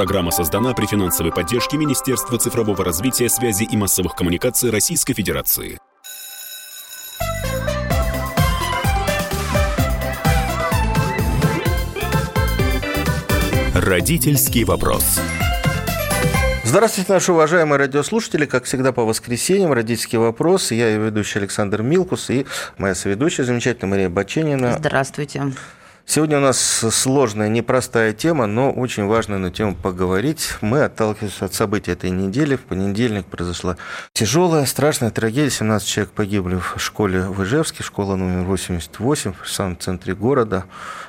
Программа создана при финансовой поддержке Министерства цифрового развития, связи и массовых коммуникаций Российской Федерации. Родительский вопрос. Здравствуйте, наши уважаемые радиослушатели. Как всегда, по воскресеньям родительский вопрос. Я ее ведущий Александр Милкус и моя соведущая замечательная Мария Баченина. Здравствуйте. Сегодня у нас сложная, непростая тема, но очень важная на тему поговорить. Мы отталкиваемся от событий этой недели. В понедельник произошла тяжелая, страшная трагедия. 17 человек погибли в школе в Ижевске, школа номер 88 в самом центре города.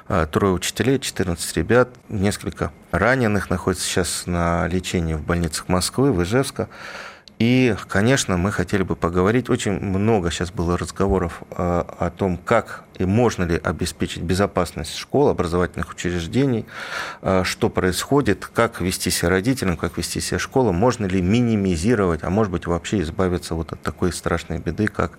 А, трое учителей, 14 ребят, несколько раненых находятся сейчас на лечении в больницах Москвы, в Ижевске. И, конечно, мы хотели бы поговорить. Очень много сейчас было разговоров а, о том, как и можно ли обеспечить безопасность школ, образовательных учреждений, а, что происходит, как вести себя родителям, как вести себя школам, можно ли минимизировать, а может быть вообще избавиться вот от такой страшной беды, как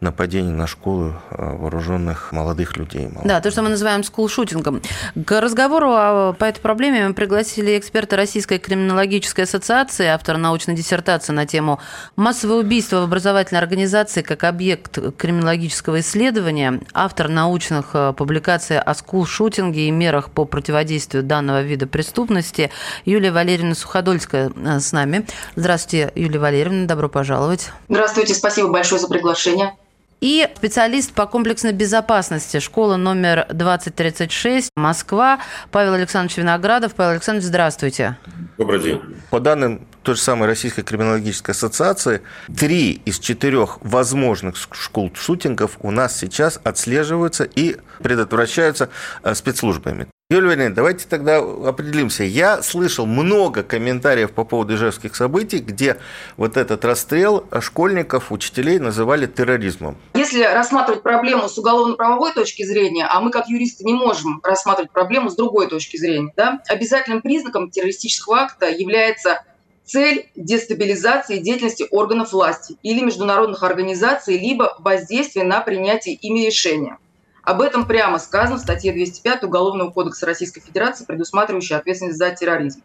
нападение на школу а, вооруженных молодых людей. Молодых. Да, то, что мы называем скулшутингом. К разговору по этой проблеме мы пригласили эксперта Российской криминологической ассоциации, автора научной диссертации на тему «Массовое убийство в образовательной организации как объект криминологического исследования», автор автор научных э, публикаций о скул-шутинге и мерах по противодействию данного вида преступности. Юлия Валерьевна Суходольская э, с нами. Здравствуйте, Юлия Валерьевна, добро пожаловать. Здравствуйте, спасибо большое за приглашение. И специалист по комплексной безопасности школа номер 2036 Москва Павел Александрович Виноградов. Павел Александрович, здравствуйте. Добрый день. По данным той же самой Российской криминологической ассоциации, три из четырех возможных школ шутингов у нас сейчас отслеживаются и предотвращаются э, спецслужбами. Юлия Валерьевна, давайте тогда определимся. Я слышал много комментариев по поводу ижевских событий, где вот этот расстрел школьников, учителей называли терроризмом. Если рассматривать проблему с уголовно-правовой точки зрения, а мы как юристы не можем рассматривать проблему с другой точки зрения, да, обязательным признаком террористического акта является цель дестабилизации деятельности органов власти или международных организаций, либо воздействие на принятие ими решения. Об этом прямо сказано в статье 205 Уголовного кодекса Российской Федерации, предусматривающей ответственность за терроризм.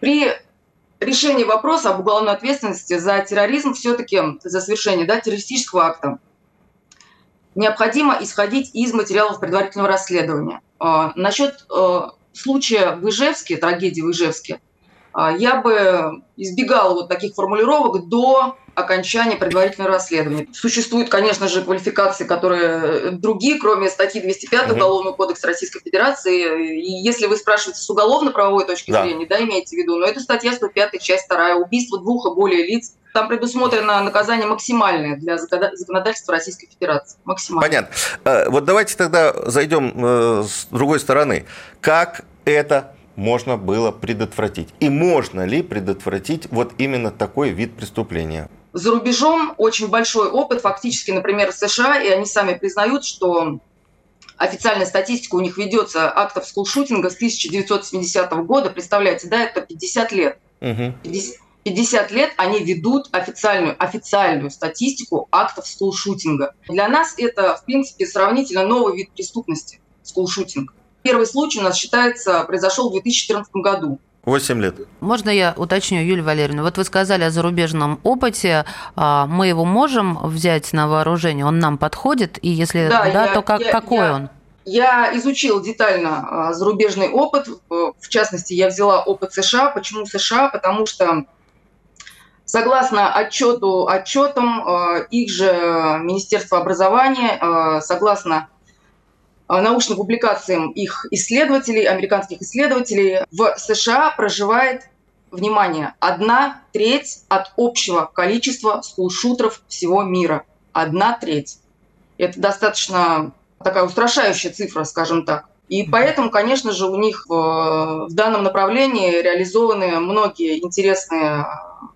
При решении вопроса об уголовной ответственности за терроризм, все-таки за совершение да, террористического акта, необходимо исходить из материалов предварительного расследования. А, насчет э, случая в Ижевске, трагедии в Ижевске, я бы избегала вот таких формулировок до окончания предварительного расследования. Существуют, конечно же, квалификации, которые другие, кроме статьи 205 угу. Уголовного кодекса Российской Федерации. И если вы спрашиваете с уголовно-правовой точки да. зрения, да, имеете в виду, но это статья 105, часть 2, убийство двух и более лиц. Там предусмотрено наказание максимальное для законодательства Российской Федерации. Максимальное. Понятно. Э, вот давайте тогда зайдем э, с другой стороны. Как это можно было предотвратить? И можно ли предотвратить вот именно такой вид преступления? За рубежом очень большой опыт, фактически, например, в США, и они сами признают, что официальная статистика у них ведется актов скулшутинга с 1970 года. Представляете, да, это 50 лет. Угу. 50, 50 лет они ведут официальную, официальную статистику актов скулшутинга. Для нас это, в принципе, сравнительно новый вид преступности – скулшутинг. Первый случай у нас считается произошел в 2014 году. 8 лет. Можно я уточню, Юлия Валерьевна? Вот вы сказали о зарубежном опыте. А, мы его можем взять на вооружение? Он нам подходит? И если да, да я, то как, я, какой я, он? Я изучил детально а, зарубежный опыт. В частности, я взяла опыт США. Почему США? Потому что Согласно отчету, отчетам а, их же Министерства образования, согласно научным публикациям их исследователей, американских исследователей, в США проживает, внимание, одна треть от общего количества скулшутеров всего мира. Одна треть. Это достаточно такая устрашающая цифра, скажем так. И поэтому, конечно же, у них в, в данном направлении реализованы многие интересные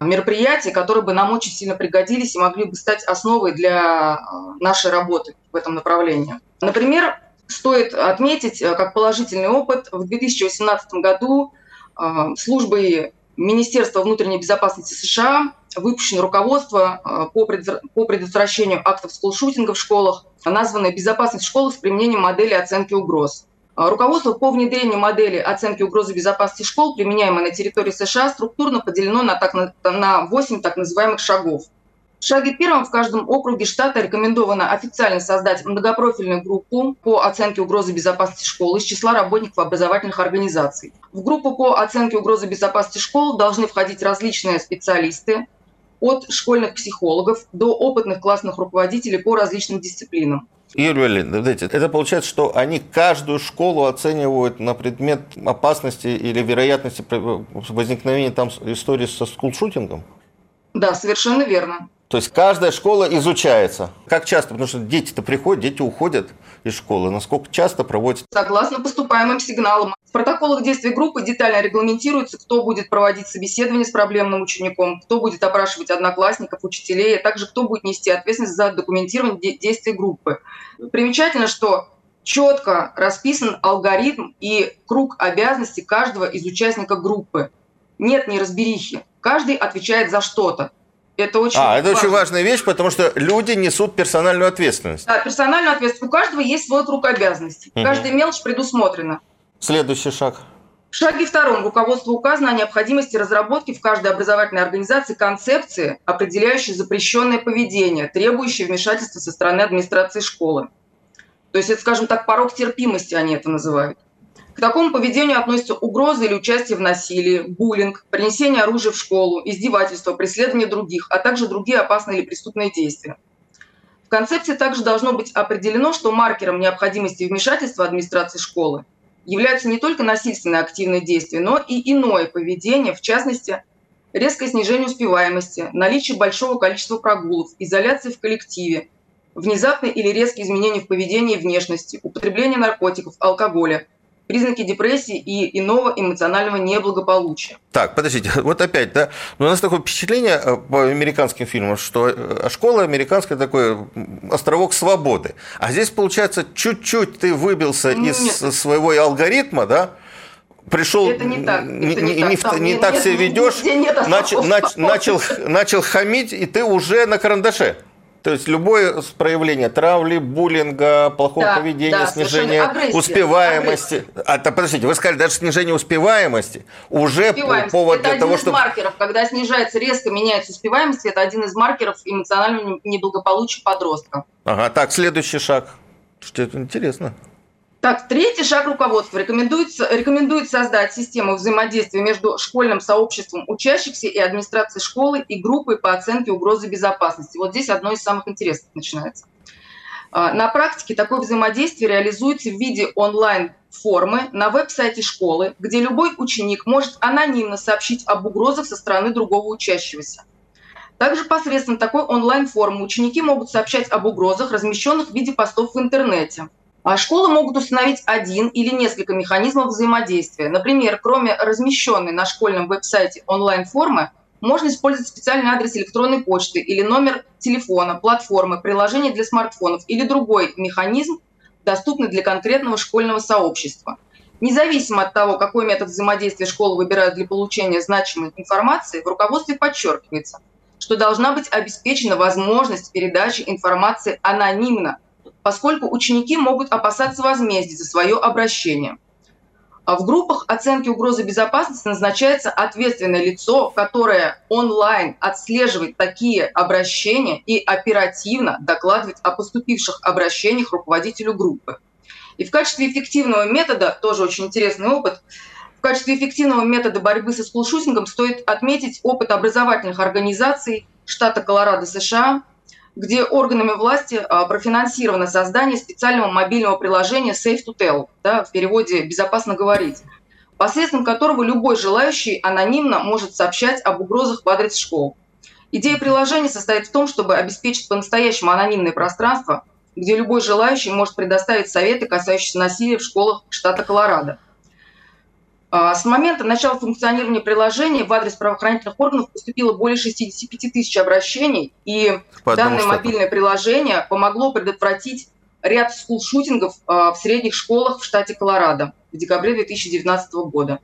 мероприятия, которые бы нам очень сильно пригодились и могли бы стать основой для нашей работы в этом направлении. Например, Стоит отметить, э, как положительный опыт, в 2018 году э, службой Министерства внутренней безопасности США выпущено руководство э, по предотвращению актов скулшутинга в школах, названное «Безопасность школы с применением модели оценки угроз». Руководство по внедрению модели оценки угрозы безопасности школ, применяемой на территории США, структурно поделено на, так, на 8 так называемых шагов. В шаге первом в каждом округе штата рекомендовано официально создать многопрофильную группу по оценке угрозы безопасности школы из числа работников образовательных организаций. В группу по оценке угрозы безопасности школ должны входить различные специалисты, от школьных психологов до опытных классных руководителей по различным дисциплинам. Юрий Валерьевич, это получается, что они каждую школу оценивают на предмет опасности или вероятности возникновения там истории со скулшутингом? Да, совершенно верно. То есть каждая школа изучается. Как часто? Потому что дети-то приходят, дети уходят из школы. Насколько часто проводят? Согласно поступаемым сигналам. В протоколах действий группы детально регламентируется, кто будет проводить собеседование с проблемным учеником, кто будет опрашивать одноклассников, учителей, а также кто будет нести ответственность за документирование действий группы. Примечательно, что четко расписан алгоритм и круг обязанностей каждого из участников группы. Нет неразберихи. Каждый отвечает за что-то. Это очень а, это очень важная вещь, потому что люди несут персональную ответственность. Да, персональную ответственность. У каждого есть свой круг обязанностей. Угу. Каждая мелочь предусмотрена. Следующий шаг. В шаге втором руководство указано о необходимости разработки в каждой образовательной организации концепции, определяющей запрещенное поведение, требующее вмешательства со стороны администрации школы. То есть это, скажем так, порог терпимости они это называют. К такому поведению относятся угрозы или участие в насилии, буллинг, принесение оружия в школу, издевательство, преследование других, а также другие опасные или преступные действия. В концепции также должно быть определено, что маркером необходимости вмешательства администрации школы являются не только насильственные активные действия, но и иное поведение, в частности, резкое снижение успеваемости, наличие большого количества прогулов, изоляция в коллективе, внезапные или резкие изменения в поведении и внешности, употребление наркотиков, алкоголя – признаки депрессии и иного эмоционального неблагополучия. Так, подождите, вот опять, да, но у нас такое впечатление э, по американским фильмам, что э, школа американская такой островок свободы, а здесь, получается, чуть-чуть ты выбился Нет. из своего алгоритма, да, пришел, это не так, не, не, не, не, не так себя ведешь, начал, начал, начал хамить, и ты уже на карандаше. То есть любое проявление травли, буллинга, плохого да, поведения, да, снижение агрессия, успеваемости. Агрессия. А, то, подождите, вы сказали, даже снижение успеваемости уже успеваемость. повод это для того, чтобы... Это один из маркеров. Когда снижается, резко меняется успеваемость, это один из маркеров эмоционального неблагополучия подростка. Ага, так, следующий шаг. Что это интересно. Так, третий шаг руководства. Рекомендуется, рекомендует создать систему взаимодействия между школьным сообществом учащихся и администрацией школы и группой по оценке угрозы безопасности. Вот здесь одно из самых интересных начинается. А, на практике такое взаимодействие реализуется в виде онлайн-формы на веб-сайте школы, где любой ученик может анонимно сообщить об угрозах со стороны другого учащегося. Также посредством такой онлайн-формы ученики могут сообщать об угрозах, размещенных в виде постов в интернете. А школы могут установить один или несколько механизмов взаимодействия. Например, кроме размещенной на школьном веб-сайте онлайн-формы, можно использовать специальный адрес электронной почты или номер телефона, платформы, приложение для смартфонов или другой механизм, доступный для конкретного школьного сообщества. Независимо от того, какой метод взаимодействия школы выбирают для получения значимой информации, в руководстве подчеркивается, что должна быть обеспечена возможность передачи информации анонимно – поскольку ученики могут опасаться возмездия за свое обращение. А в группах оценки угрозы безопасности назначается ответственное лицо, которое онлайн отслеживает такие обращения и оперативно докладывает о поступивших обращениях руководителю группы. И в качестве эффективного метода, тоже очень интересный опыт, в качестве эффективного метода борьбы со скулшутингом стоит отметить опыт образовательных организаций штата Колорадо, США, где органами власти а, профинансировано создание специального мобильного приложения Safe to Tell, да, в переводе «безопасно говорить», посредством которого любой желающий анонимно может сообщать об угрозах в адрес школ. Идея приложения состоит в том, чтобы обеспечить по-настоящему анонимное пространство, где любой желающий может предоставить советы, касающиеся насилия в школах штата Колорадо. А, с момента начала функционирования приложения в адрес правоохранительных органов поступило более 65 тысяч обращений, и данное штату. мобильное приложение помогло предотвратить ряд скулшутингов а, в средних школах в штате Колорадо в декабре 2019 года.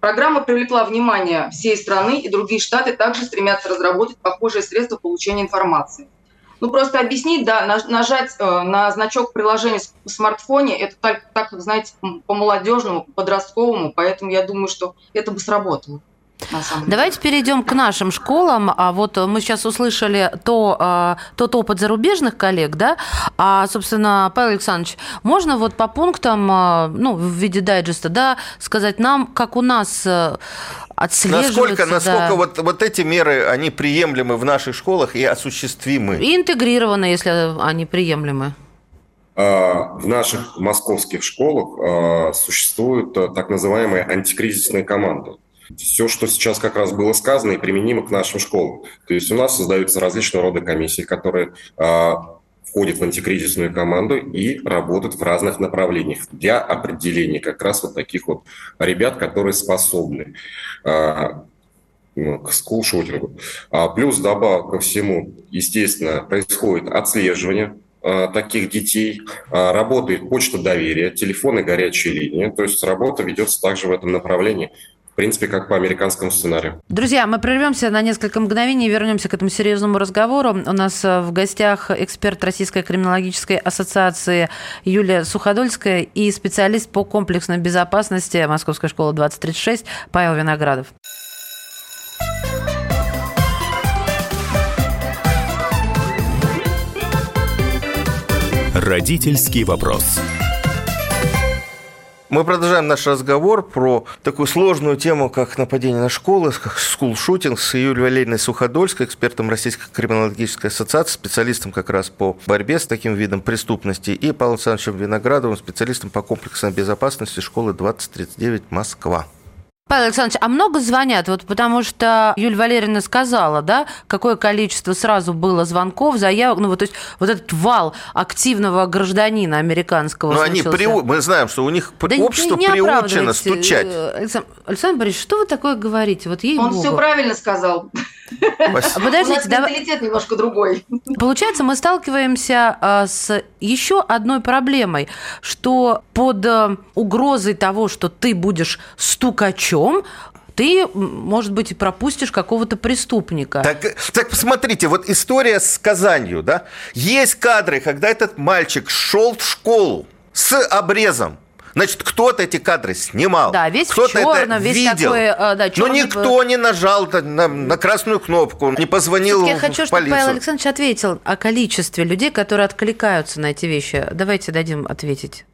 Программа привлекла внимание всей страны, и другие штаты также стремятся разработать похожие средства получения информации. Ну, просто объяснить, да, нажать э, на значок приложения в смартфоне, это так, так знаете, по-молодежному, по-подростковому, поэтому я думаю, что это бы сработало. Давайте перейдем к нашим школам. А вот мы сейчас услышали то, а, тот опыт зарубежных коллег, да? А, собственно, Павел Александрович, можно вот по пунктам, ну, в виде дайджеста, да, сказать нам, как у нас э, отслеживаются... Насколько, насколько да. вот, вот эти меры, они приемлемы в наших школах и осуществимы? И интегрированы, если они приемлемы. А, в наших московских школах существуют э, так называемые антикризисные команды. Все, что сейчас как раз было сказано, и применимо к нашим школам. То есть у нас создаются различного рода комиссии, которые входят в антикризисную команду и работают в разных направлениях. Для определения как раз вот таких вот ребят, которые способны а, ну, к скулшутингу. А плюс добавок ко всему, естественно, происходит отслеживание а, таких детей, а, работает почта доверия, телефоны горячие линии, то есть работа ведется также в этом направлении принципе, как по американскому сценарию. Друзья, мы прервемся на несколько мгновений и вернемся к этому серьезному разговору. У нас э, в гостях эксперт Российской криминологической ассоциации Юлия Суходольская и специалист по комплексной безопасности Московской школы 2036 Павел Виноградов. Родительский вопрос. Мы продолжаем наш разговор про такую сложную тему, как нападение на школы, как скул-шутинг с Юлией Валерьевной Суходольской, экспертом Российской криминологической ассоциации, специалистом как раз по борьбе с таким видом преступности, и Павлом Александровичем Виноградовым, специалистом по комплексной безопасности школы 2039 Москва. Павел Александрович, а много звонят? Вот потому что Юлия Валерьевна сказала, да, какое количество сразу было звонков, заявок, ну вот, то есть вот этот вал активного гражданина американского Но они при... мы знаем, что у них да общество не, не приучено стучать. Александр, Александр Борисович, что вы такое говорите? Вот ей Он все правильно сказал. Подождите, У нас менталитет немножко другой. Получается, мы сталкиваемся а, с еще одной проблемой, что под э, угрозой того, что ты будешь стукачом, ты, может быть, и пропустишь какого-то преступника. Так, так посмотрите, вот история с Казанью, да? Есть кадры, когда этот мальчик шел в школу с обрезом. Значит, кто-то эти кадры снимал. Да, весь кто-то в черном, это весь видел. такой, э, да, Но никто не нажал на, на красную кнопку, не позвонил я хочу, в полицию. чтобы Павел Александрович ответил о количестве людей, которые откликаются на эти вещи. Давайте дадим ответить.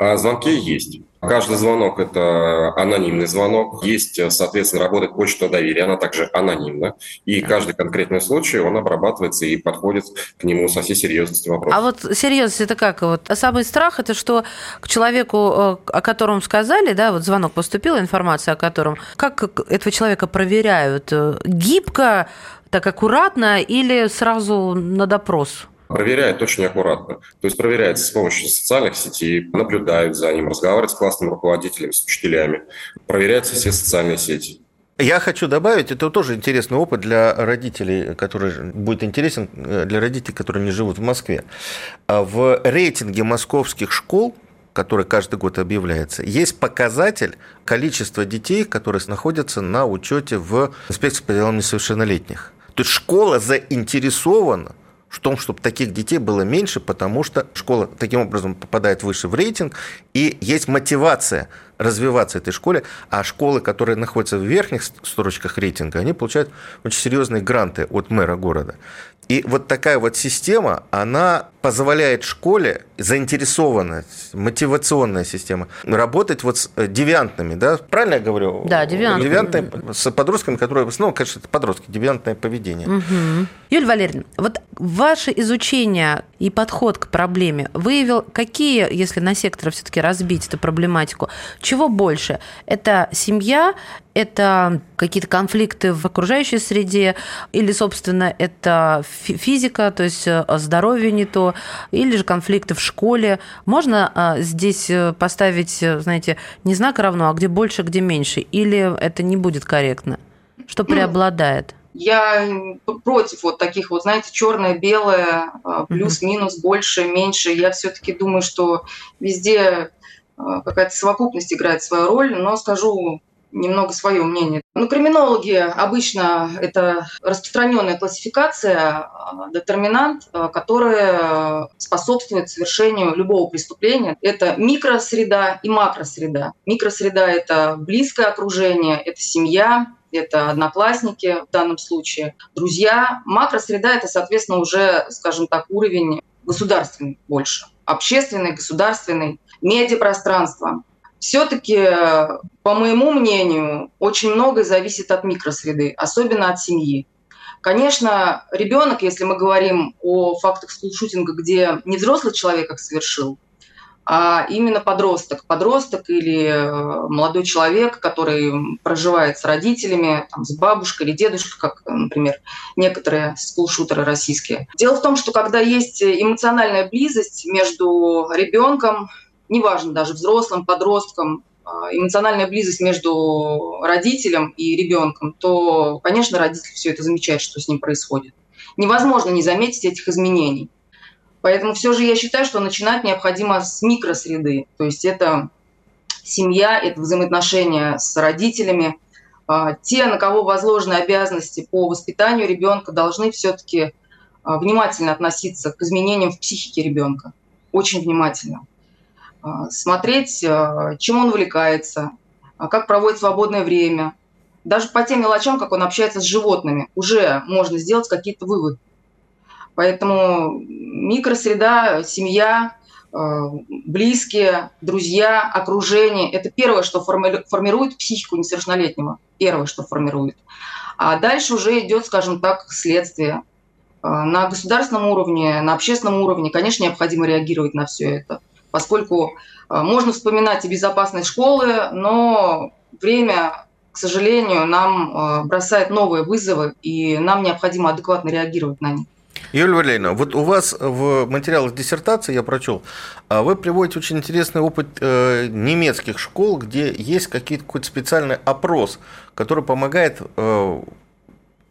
А звонки есть. Каждый звонок – это анонимный звонок. Есть, соответственно, работает почта доверия, она также анонимна. И каждый конкретный случай, он обрабатывается и подходит к нему со всей серьезностью вопроса. А вот серьезность – это как? Вот самый страх – это что к человеку, э, о котором сказали, да, вот звонок поступил, информация о котором, как этого человека проверяют? Гибко, так аккуратно или сразу на допрос? Проверяет очень аккуратно. То есть проверяется с помощью социальных сетей, наблюдают за ним, разговаривают с классным руководителем, с учителями, проверяются все социальные сети. Я хочу добавить, это тоже интересный опыт для родителей, который будет интересен э, для родителей, которые не живут в Москве. А в рейтинге московских школ который каждый год объявляется, есть показатель количества детей, которые находятся на учете в инспекции по делам несовершеннолетних. То есть школа заинтересована в том, чтобы таких детей было меньше, потому что школа таким образом попадает выше в рейтинг, и есть мотивация развиваться этой школе, а школы, которые находятся в верхних строчках рейтинга, они получают очень серьезные гранты от мэра города. И вот такая вот система, она позволяет школе, заинтересованная, мотивационная система, работать вот с э, девиантными, да? Правильно я говорю? Да, девиантными. Девиантными, с подростками, которые основном, конечно, это подростки, девиантное поведение. Угу. Юлия Валерьевна, вот ваше изучение и подход к проблеме выявил, какие, если на секторы все-таки разбить эту проблематику, чего больше? Это семья, это какие-то конфликты в окружающей среде, или, собственно, это физика, то есть э, здоровье не то, или же конфликты в школе. Можно э, здесь э, поставить, знаете, не знак равно, а где больше, где меньше, или это не будет корректно? Что ну, преобладает? Я против вот таких вот, знаете, черное, белое, плюс-минус, больше, меньше. Я все-таки думаю, что везде какая-то совокупность играет свою роль, но скажу немного свое мнение. Ну, криминологи обычно это распространенная классификация, э, детерминант, э, которая способствует совершению любого преступления. Это микросреда и макросреда. Микросреда – это близкое окружение, это семья, это одноклассники в данном случае, друзья. Макросреда – это, соответственно, уже, скажем так, уровень государственный больше, общественный, государственный, медиапространство. Все-таки, по моему мнению, очень многое зависит от микросреды, особенно от семьи. Конечно, ребенок, если мы говорим о фактах скулшутинга, где не взрослый человек их совершил, а именно подросток. Подросток или э, молодой человек, который проживает с родителями, там, с бабушкой или дедушкой, как, например, некоторые скулшутеры российские. Дело в том, что когда есть эмоциональная близость между ребенком, неважно, даже взрослым, подростком, а, эмоциональная близость между родителем и ребенком, то, конечно, родитель все это замечает, что с ним происходит. Невозможно не заметить этих изменений. Поэтому все же я считаю, что начинать необходимо с микросреды. То есть это семья, это взаимоотношения с родителями. А, те, на кого возложены обязанности по воспитанию ребенка, должны все-таки а, внимательно относиться к изменениям в психике ребенка. Очень внимательно. А, смотреть, чем он увлекается, как проводит свободное время. Даже по тем мелочам, как он общается с животными, уже можно сделать какие-то выводы. Поэтому микросреда, семья, близкие, друзья, окружение – это первое, что формирует психику несовершеннолетнего. Первое, что формирует. А дальше уже идет, скажем так, следствие. На государственном уровне, на общественном уровне, конечно, необходимо реагировать на все это, поскольку э, можно вспоминать и безопасность школы, но время, к сожалению, нам бросает новые вызовы, и нам необходимо адекватно реагировать на них. Юлия Валерьевна, вот у вас в материалах диссертации, я прочел, а вы приводите очень интересный опыт э, немецких школ, где есть какой-то специальный опрос, который помогает э,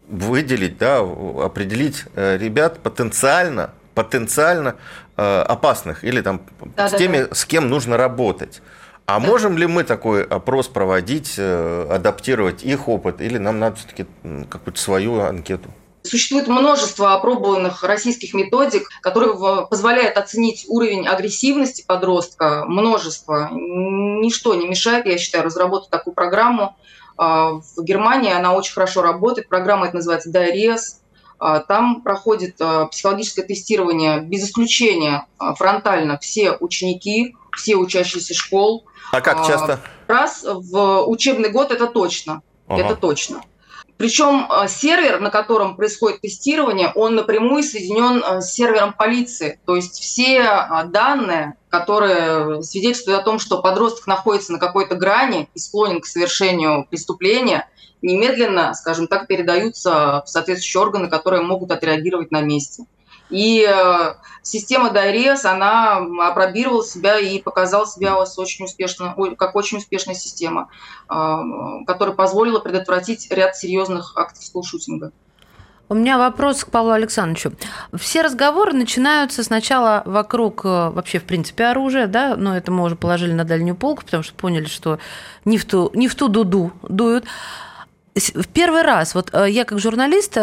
выделить, да, определить э, ребят потенциально, потенциально опасных или там да, с теми, да. с кем нужно работать. А да. можем ли мы такой опрос проводить, адаптировать их опыт, или нам надо все-таки какую-то свою анкету? Существует множество опробованных российских методик, которые позволяют оценить уровень агрессивности подростка. Множество. Ничто не мешает, я считаю, разработать такую программу. А, в Германии она очень хорошо работает. Программа это называется DRS. А, там проходит а, психологическое тестирование без исключения фронтально все ученики, все учащиеся школ. А как часто? Раз в учебный год это точно. Ага. Это точно. Причем сервер, на котором происходит тестирование, он напрямую соединен с сервером полиции. То есть все данные, которые свидетельствуют о том, что подросток находится на какой-то грани и склонен к совершению преступления, немедленно, скажем так, передаются в соответствующие органы, которые могут отреагировать на месте. И э, система Дайрес, она опробировала себя и показала себя очень успешно, как очень успешная система, э, которая позволила предотвратить ряд серьезных актов скулшутинга. У меня вопрос к Павлу Александровичу. Все разговоры начинаются сначала вокруг э, вообще, в принципе, оружия, да, но это мы уже положили на дальнюю полку, потому что поняли, что не в ту, не в ту дуду дуют. В первый раз, вот я как журналист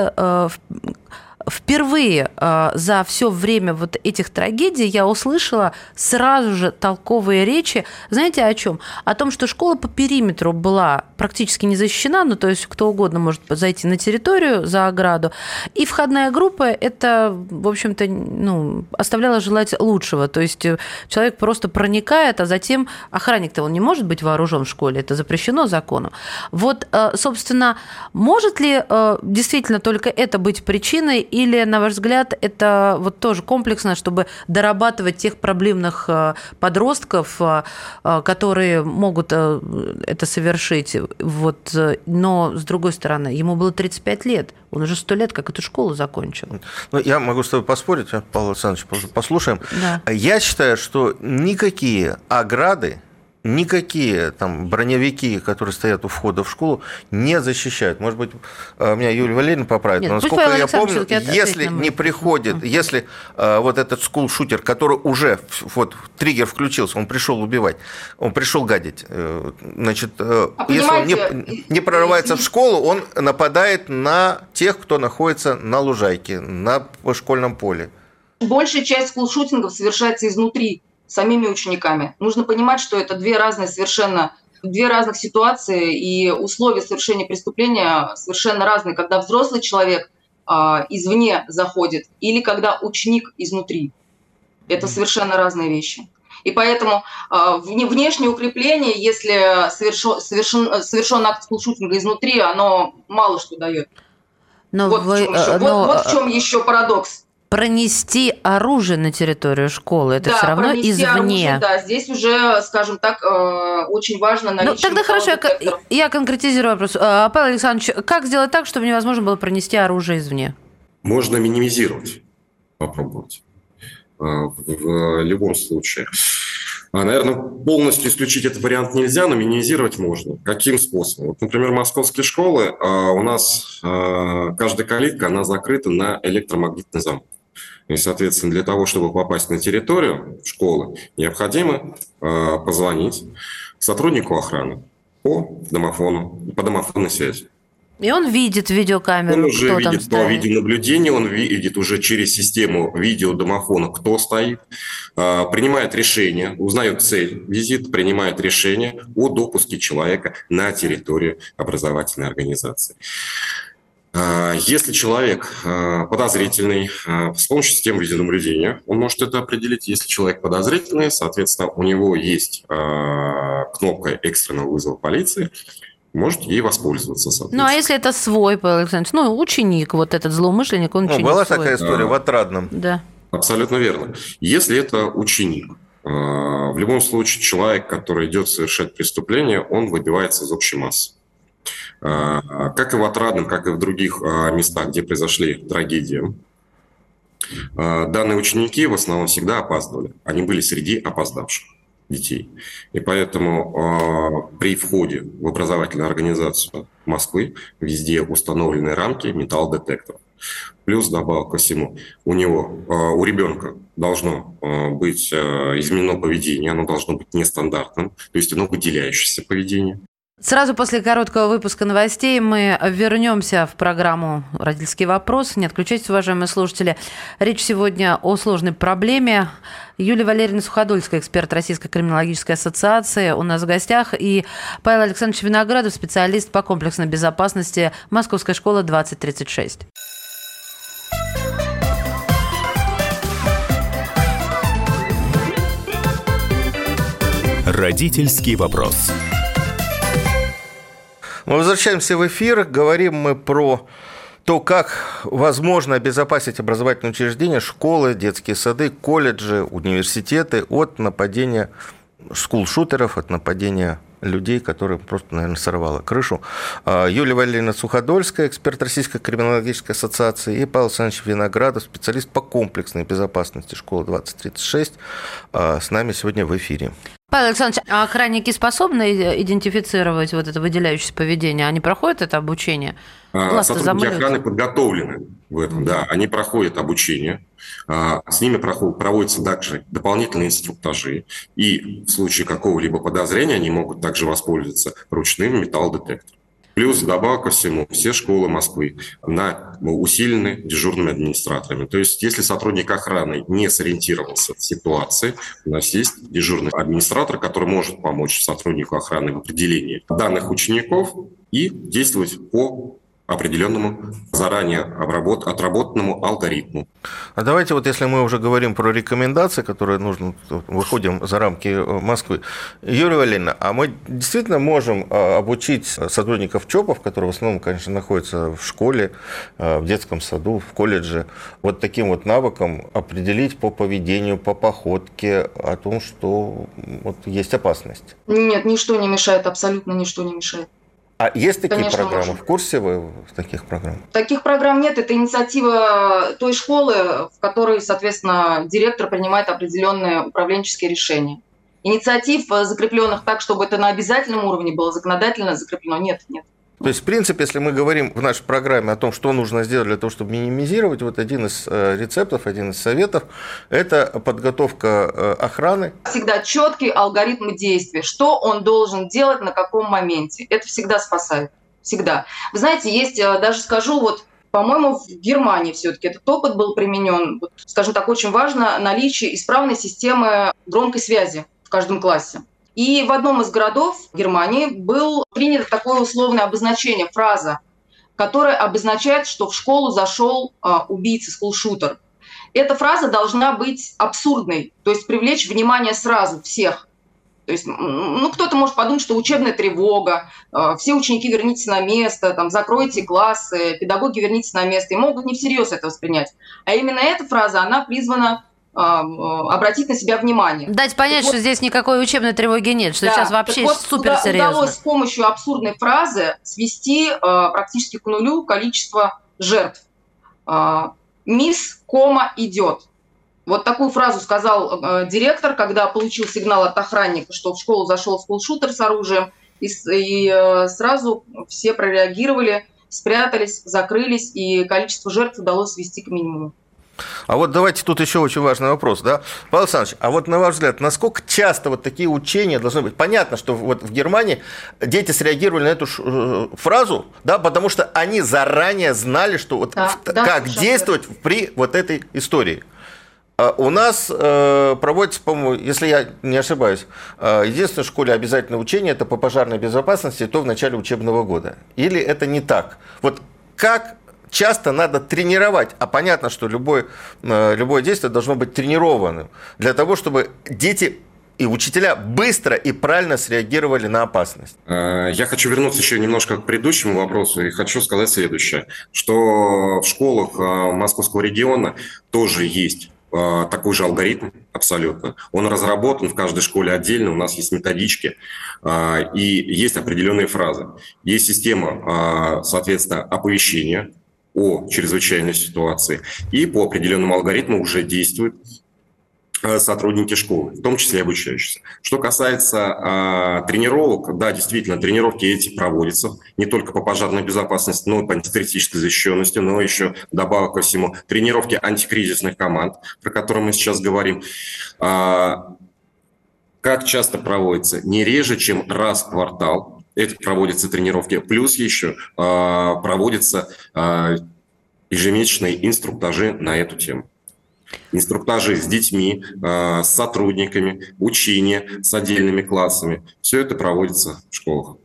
впервые э, за все время вот этих трагедий я услышала сразу же толковые речи. Знаете о чем? О том, что школа по периметру была практически не защищена, ну то есть кто угодно может зайти на территорию за ограду. И входная группа это, в общем-то, ну, оставляла желать лучшего. То есть э, человек просто проникает, а затем охранник-то он не может быть вооружен в школе, это запрещено законом. Вот, э, собственно, может ли э, действительно только это быть причиной или, на ваш взгляд, это вот тоже комплексно, чтобы дорабатывать тех проблемных э, подростков, э, э, которые могут это совершить? Вот, но, с другой стороны, ему было 35 лет, он уже 100 лет как эту школу закончил. Ну, я могу с тобой поспорить, Павел Александрович, послушаем. Да. Я считаю, что никакие ограды никакие там броневики, которые стоят у входа в школу, не защищают. Может быть, э, меня Юлия Валерьевна поправит, Нет, но насколько я помню, если не приходит, если э, вот этот скул-шутер, который уже вот триггер включился, он пришел убивать, он пришел гадить, э, значит, э, а если он не, не прорывается в школу, он нападает на тех, кто находится на лужайке, на школьном поле. Большая часть скулшутингов совершается изнутри самими учениками. Нужно понимать, что это две разные совершенно две разных ситуации, и условия совершения преступления совершенно разные, когда взрослый человек а, извне заходит или когда ученик изнутри. Это совершенно разные вещи. И поэтому а, внешнее укрепление, если совершен, совершен, совершен акт скулшутинга изнутри, оно мало что дает. Но вот, вы, в чем еще, э, но... вот, вот в чем еще парадокс пронести оружие на территорию школы, это да, все равно извне. Оружие, да, здесь уже, скажем так, э, очень важно наличие Ну, тогда хорошо, я, я конкретизирую вопрос. Э, Павел Александрович, как сделать так, чтобы невозможно было пронести оружие извне? Можно минимизировать, попробовать. Э, в любом случае. А, Наверное, полностью исключить этот вариант нельзя, но минимизировать можно. Каким способом? Вот, например, московские школы, у нас каждая калитка, она закрыта на электромагнитный замок. И, соответственно, для того, чтобы попасть на территорию школы, необходимо позвонить сотруднику охраны по домофону, по домофонной связи. И он видит видеокамеру, Он уже кто видит там по видеонаблюдению, он видит уже через систему видеодомофона, кто стоит, э, принимает решение, узнает цель визита, принимает решение о допуске человека на территорию образовательной организации. А, если человек а, подозрительный, а, с помощью системы видеонаблюдения он может это определить. Если человек подозрительный, соответственно, у него есть кнопка экстренного вызова полиции, может ей воспользоваться. Ну, а если это свой, Павел Александрович, ну, ученик, вот этот злоумышленник, он ну, Была свой. такая история а, в Отрадном. Да. Абсолютно верно. Если это ученик, в любом случае человек, который идет совершать преступление, он выбивается из общей массы. А, как и в Отрадном, как и в других а, местах, где произошли трагедии, данные ученики в основном всегда опаздывали. Они были среди опоздавших детей. И поэтому э, при входе в образовательную организацию Москвы везде установлены рамки металлодетекторов. Плюс, добавок ко всему, у него, э, у ребенка должно э, быть э, изменено поведение, оно должно быть нестандартным, то есть оно выделяющееся поведение. Сразу после короткого выпуска новостей мы вернемся в программу «Родительский вопрос». Не отключайтесь, уважаемые слушатели. Речь сегодня о сложной проблеме. Юлия Валерьевна Суходольская, эксперт Российской криминологической ассоциации, у нас в гостях. И Павел Александрович Виноградов, специалист по комплексной безопасности Московской школы 2036. Родительский вопрос. Мы возвращаемся в эфир, говорим мы про то, как возможно обезопасить образовательные учреждения, школы, детские сады, колледжи, университеты от нападения скул-шутеров, от нападения людей, которые просто, наверное, сорвало крышу. А, Юлия Валерьевна Суходольская, эксперт Российской криминологической ассоциации, и Павел Александрович Виноградов, специалист по комплексной безопасности школы 2036, а, с нами сегодня в эфире. Павел Александрович, а охранники способны идентифицировать вот это выделяющееся поведение? Они проходят это обучение? А, сотрудники охраны подготовлены в этом, да. Они проходят обучение. А, с ними проводятся также дополнительные инструктажи. И в случае какого-либо подозрения они могут также воспользоваться ручным металлодетектором. Плюс, добавок ко всему, все школы Москвы на, усилены дежурными администраторами. То есть, если сотрудник охраны не сориентировался в ситуации, у нас есть дежурный администратор, который может помочь сотруднику охраны в определении данных учеников и действовать по определенному заранее обработ, отработанному алгоритму. А давайте вот, если мы уже говорим про рекомендации, которые нужно, выходим за рамки э, Москвы. Юлия Валерьевна, а мы действительно можем э, обучить сотрудников ЧОПов, которые в основном, конечно, находятся в школе, э, в детском саду, в колледже, вот таким вот навыкам определить по поведению, по походке о том, что вот есть опасность? Нет, ничто не мешает, абсолютно ничто не мешает. А есть такие Конечно, программы? Можем. В курсе вы таких программ? Таких программ нет. Это инициатива той школы, в которой, соответственно, директор принимает определенные управленческие решения. инициатив, э, закрепленных так, чтобы это на обязательном уровне было законодательно закреплено, нет, нет. То есть, в принципе, если мы говорим в нашей программе о том, что нужно сделать для того, чтобы минимизировать, вот один из э, рецептов, один из советов – это подготовка э, охраны. Всегда четкий алгоритм действий, что он должен делать на каком моменте. Это всегда спасает. Всегда. Вы знаете, есть, э, даже скажу, вот по-моему, в Германии все-таки этот опыт был применен. Вот, скажем так, очень важно наличие исправной системы громкой связи в каждом классе. И в одном из городов Германии был принято такое условное обозначение, фраза, которая обозначает, что в школу зашел а, убийца, скулшутер. Эта фраза должна быть абсурдной, то есть привлечь внимание сразу всех. То есть, ну, кто-то может подумать, что учебная тревога, а, все ученики вернитесь на место, там, закройте классы, педагоги вернитесь на место, и могут не всерьез это воспринять. А именно эта фраза, она призвана обратить на себя внимание. Дать понять, так что вот, здесь никакой учебной тревоги нет, что да, сейчас вообще вот супер серьезно. Удалось с помощью абсурдной фразы свести э, практически к нулю количество жертв. Э, Мисс Кома идет. Вот такую фразу сказал э, директор, когда получил сигнал от охранника, что в школу зашел скулшутер с оружием, и, и э, сразу все прореагировали, спрятались, закрылись, и количество жертв удалось свести к минимуму. А вот давайте тут еще очень важный вопрос, да, Павел Александрович, а вот на ваш взгляд, насколько часто вот такие учения должны быть? Понятно, что вот в Германии дети среагировали на эту э, фразу, да, потому что они заранее знали, что вот да, в, да, как действовать верно. при вот этой истории. А у нас э, проводится, по-моему, если я не ошибаюсь, э, единственное в школе обязательное учение это по пожарной безопасности, то в начале учебного года. Или это не так? Вот как часто надо тренировать. А понятно, что любое, э, любое действие должно быть тренированным для того, чтобы дети и учителя быстро и правильно среагировали на опасность. Э, я хочу вернуться еще немножко к предыдущему вопросу и хочу сказать следующее, что в школах э, Московского региона тоже есть такой же алгоритм абсолютно. Он разработан в каждой школе отдельно, у нас есть методички и есть определенные фразы. Есть система, соответственно, оповещения, о чрезвычайной ситуации. И по определенному алгоритму уже действуют э, сотрудники школы, в том числе обучающиеся. Что касается а, тренировок, да, действительно, тренировки эти проводятся не только по пожарной безопасности, но и по антитеррористической защищенности, но еще, добавок ко всему, тренировки антикризисных команд, про которые мы сейчас говорим. А, как часто проводится? Не реже, чем раз в квартал это проводятся тренировки. Плюс еще а, проводятся а, ежемесячные инструктажи на эту тему. Инструктажи с детьми, а, с сотрудниками, учения с отдельными классами. Все это проводится в школах.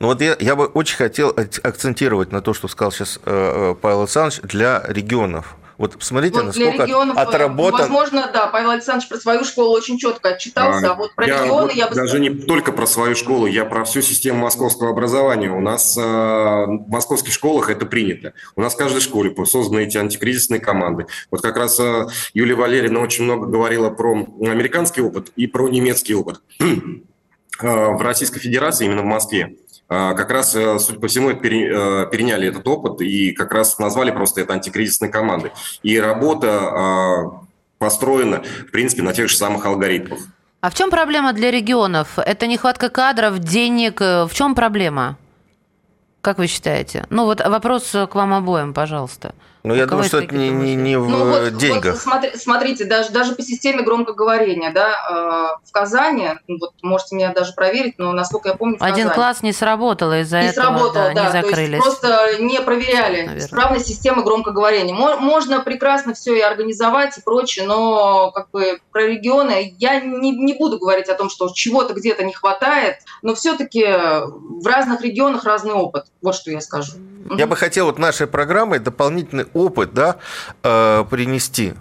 Ну вот я, я бы очень хотел акцентировать на то, что сказал сейчас э, э, Павел Александрович, для регионов – вот посмотрите, вот насколько регионов, э, отработан... Возможно, да, Павел Александрович про свою школу очень четко отчитался, а, а вот про я, регионы вот я бы... Даже не только про свою школу, я про всю систему московского образования. У нас э, в московских школах это принято. У нас в каждой школе созданы эти антикризисные команды. Вот как раз э, Юлия Валерьевна очень много говорила про американский опыт и про немецкий опыт. в Российской Федерации, именно в Москве, как раз, э, судя по всему, э, переняли этот опыт и как раз назвали просто это антикризисной командой. И работа а, построена, в принципе, на тех же самых алгоритмах. А в чем проблема для регионов? Это нехватка кадров, денег? В чем проблема? Как вы считаете? Ну вот вопрос к вам обоим, пожалуйста. Ну, я думаю, что это не, не, не в ну, вот, деньгах. Вот, смотри, смотрите, даже, даже по системе громкоговорения, да, э, в Казани, ну, вот можете меня даже проверить, но насколько я помню, в Один Казани, класс не сработал, из-за не этого сработал, да, да, не закрылись. То есть просто не проверяли Наверное. исправность системы громкоговорения. Можно прекрасно все и организовать и прочее, но как бы про регионы я не, не буду говорить о том, что чего-то где-то не хватает, но все-таки в разных регионах разный опыт. Вот что я скажу. Я бы хотел вот нашей программой дополнительный опыт да, э, принести.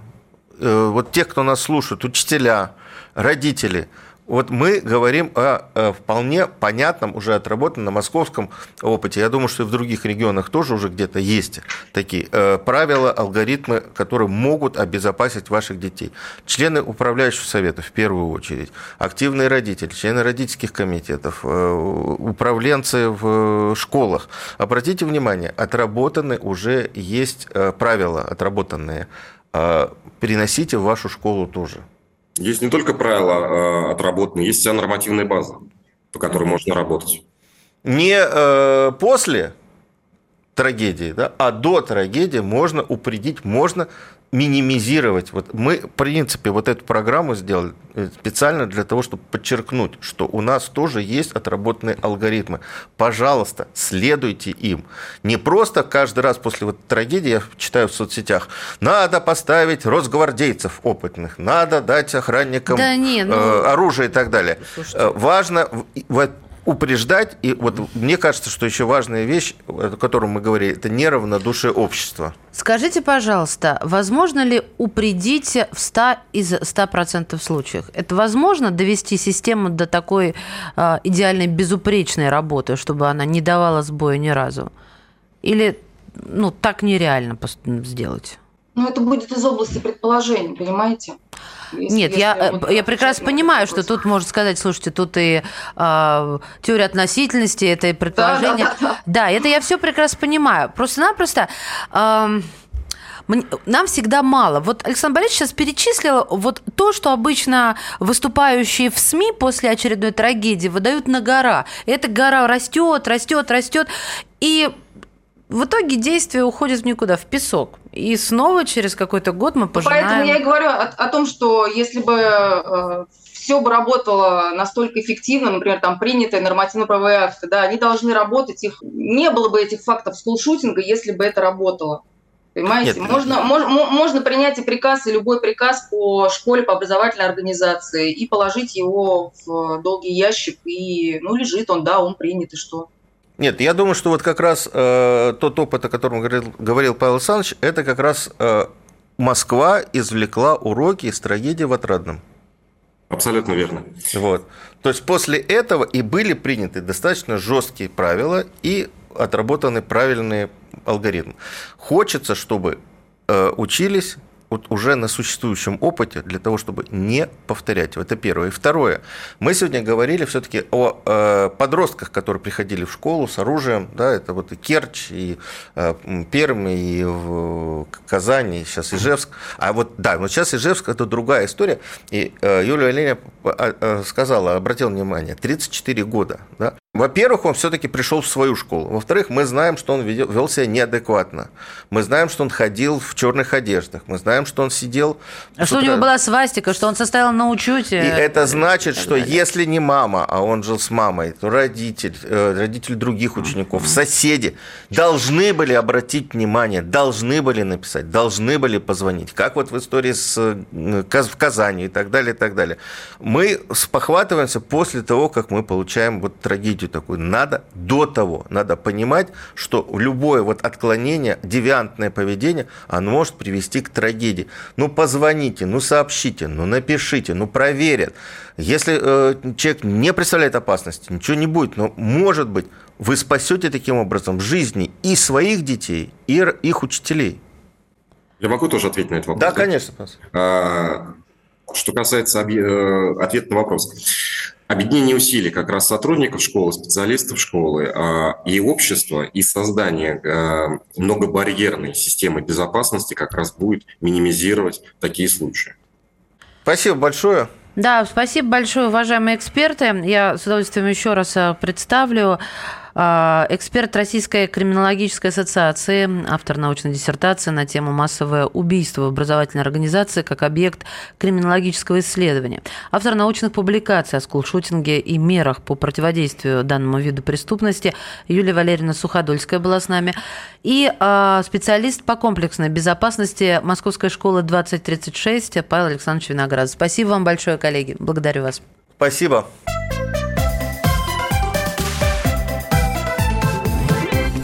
Э, вот тех, кто нас слушает, учителя, родители – вот мы говорим о вполне понятном, уже отработанном московском опыте. Я думаю, что и в других регионах тоже уже где-то есть такие э, правила, алгоритмы, которые могут обезопасить ваших детей. Члены управляющих советов в первую очередь, активные родители, члены родительских комитетов, э, управленцы в школах. Обратите внимание, отработаны уже есть э, правила, отработанные. Переносите в вашу школу тоже. Есть не только правила э, отработанные, есть вся нормативная база, по которой можно работать. Не э, после трагедии, да, а до трагедии можно упредить, можно минимизировать. Вот мы, в принципе, вот эту программу сделали э, специально для того, чтобы подчеркнуть, что у нас тоже есть отработанные алгоритмы. Пожалуйста, следуйте им. Не просто каждый раз после вот трагедии, я читаю в соцсетях, надо поставить росгвардейцев опытных, надо дать охранникам да ну... э, оружие и так далее. Слушайте. Э, важно упреждать. И вот мне кажется, что еще важная вещь, о которой мы говорили, это неравнодушие общества. Скажите, пожалуйста, возможно ли упредить в 100 из 100% случаев? Это возможно довести систему до такой э, идеальной безупречной работы, чтобы она не давала сбоя ни разу? Или ну, так нереально сделать? Ну, это будет из области предположений, понимаете? Если, Нет, если я, вот я прекрасно понимаю, что тут можно сказать, слушайте, тут и э, теория относительности, это и предположение. Да, да, да. да, это я все прекрасно понимаю. Просто-напросто... Э, нам всегда мало. Вот Александр Борисович сейчас перечислил вот то, что обычно выступающие в СМИ после очередной трагедии выдают на гора. Эта гора растет, растет, растет. И в итоге действие уходит в никуда, в песок. И снова через какой-то год мы пожинаем... Поэтому я и говорю о, о том, что если бы э, все бы работало настолько эффективно, например, там принятые нормативно-правовые акты, да, они должны работать, их не было бы этих фактов скулшутинга, если бы это работало. Понимаете, Нет, можно, можно, можно принять и приказ, и любой приказ по школе, по образовательной организации, и положить его в долгий ящик, и, ну, лежит он, да, он принят, и что? Нет, я думаю, что вот как раз э, тот опыт, о котором говорил, говорил Павел Александрович, это как раз э, Москва извлекла уроки из трагедии в Отрадном. Абсолютно верно. Вот. То есть после этого и были приняты достаточно жесткие правила и отработаны правильные алгоритмы. Хочется, чтобы э, учились вот уже на существующем опыте для того, чтобы не повторять. Это первое. И второе. Мы сегодня говорили все-таки о э, подростках, которые приходили в школу с оружием. Да, это вот и Керчь, и э, Пермь, и в Казани, и сейчас Ижевск. А вот да, вот сейчас Ижевск – это другая история. И э, Юлия Оленя э, э, сказала, обратила внимание, 34 года. Да? Во-первых, он все-таки пришел в свою школу. Во-вторых, мы знаем, что он вел себя неадекватно. Мы знаем, что он ходил в черных одеждах. Мы знаем, что он сидел... А что у него была свастика, что он состоял на учете. И это значит, что если не мама, а он жил с мамой, то родитель, э, родитель других учеников, соседи должны были обратить внимание, должны были написать, должны были позвонить. Как вот в истории с, э, в Казани и так далее, и так далее. Мы спохватываемся после того, как мы получаем вот трагедию позицию такую. Надо до того, надо понимать, что любое вот отклонение, девиантное поведение, оно может привести к трагедии. Ну, позвоните, ну, сообщите, ну, напишите, ну, проверят. Если э, человек не представляет опасности, ничего не будет, но, может быть, вы спасете таким образом жизни и своих детей, и их учителей. Я могу тоже ответить на этот вопрос? Да, да? конечно. А, что касается э, ответа на вопрос объединение усилий как раз сотрудников школы, специалистов школы а, и общества, и создание а, многобарьерной системы безопасности как раз будет минимизировать такие случаи. Спасибо большое. Да, спасибо большое, уважаемые эксперты. Я с удовольствием еще раз э, представлю. А, эксперт Российской криминологической ассоциации, автор научной диссертации на тему массовое убийство в образовательной организации как объект криминологического исследования. Автор научных публикаций о скулшутинге и мерах по противодействию данному виду преступности Юлия Валерьевна Суходольская была с нами. И а, специалист по комплексной безопасности Московской школы 2036 Павел Александрович Виноград. Спасибо вам большое, коллеги. Благодарю вас. Спасибо.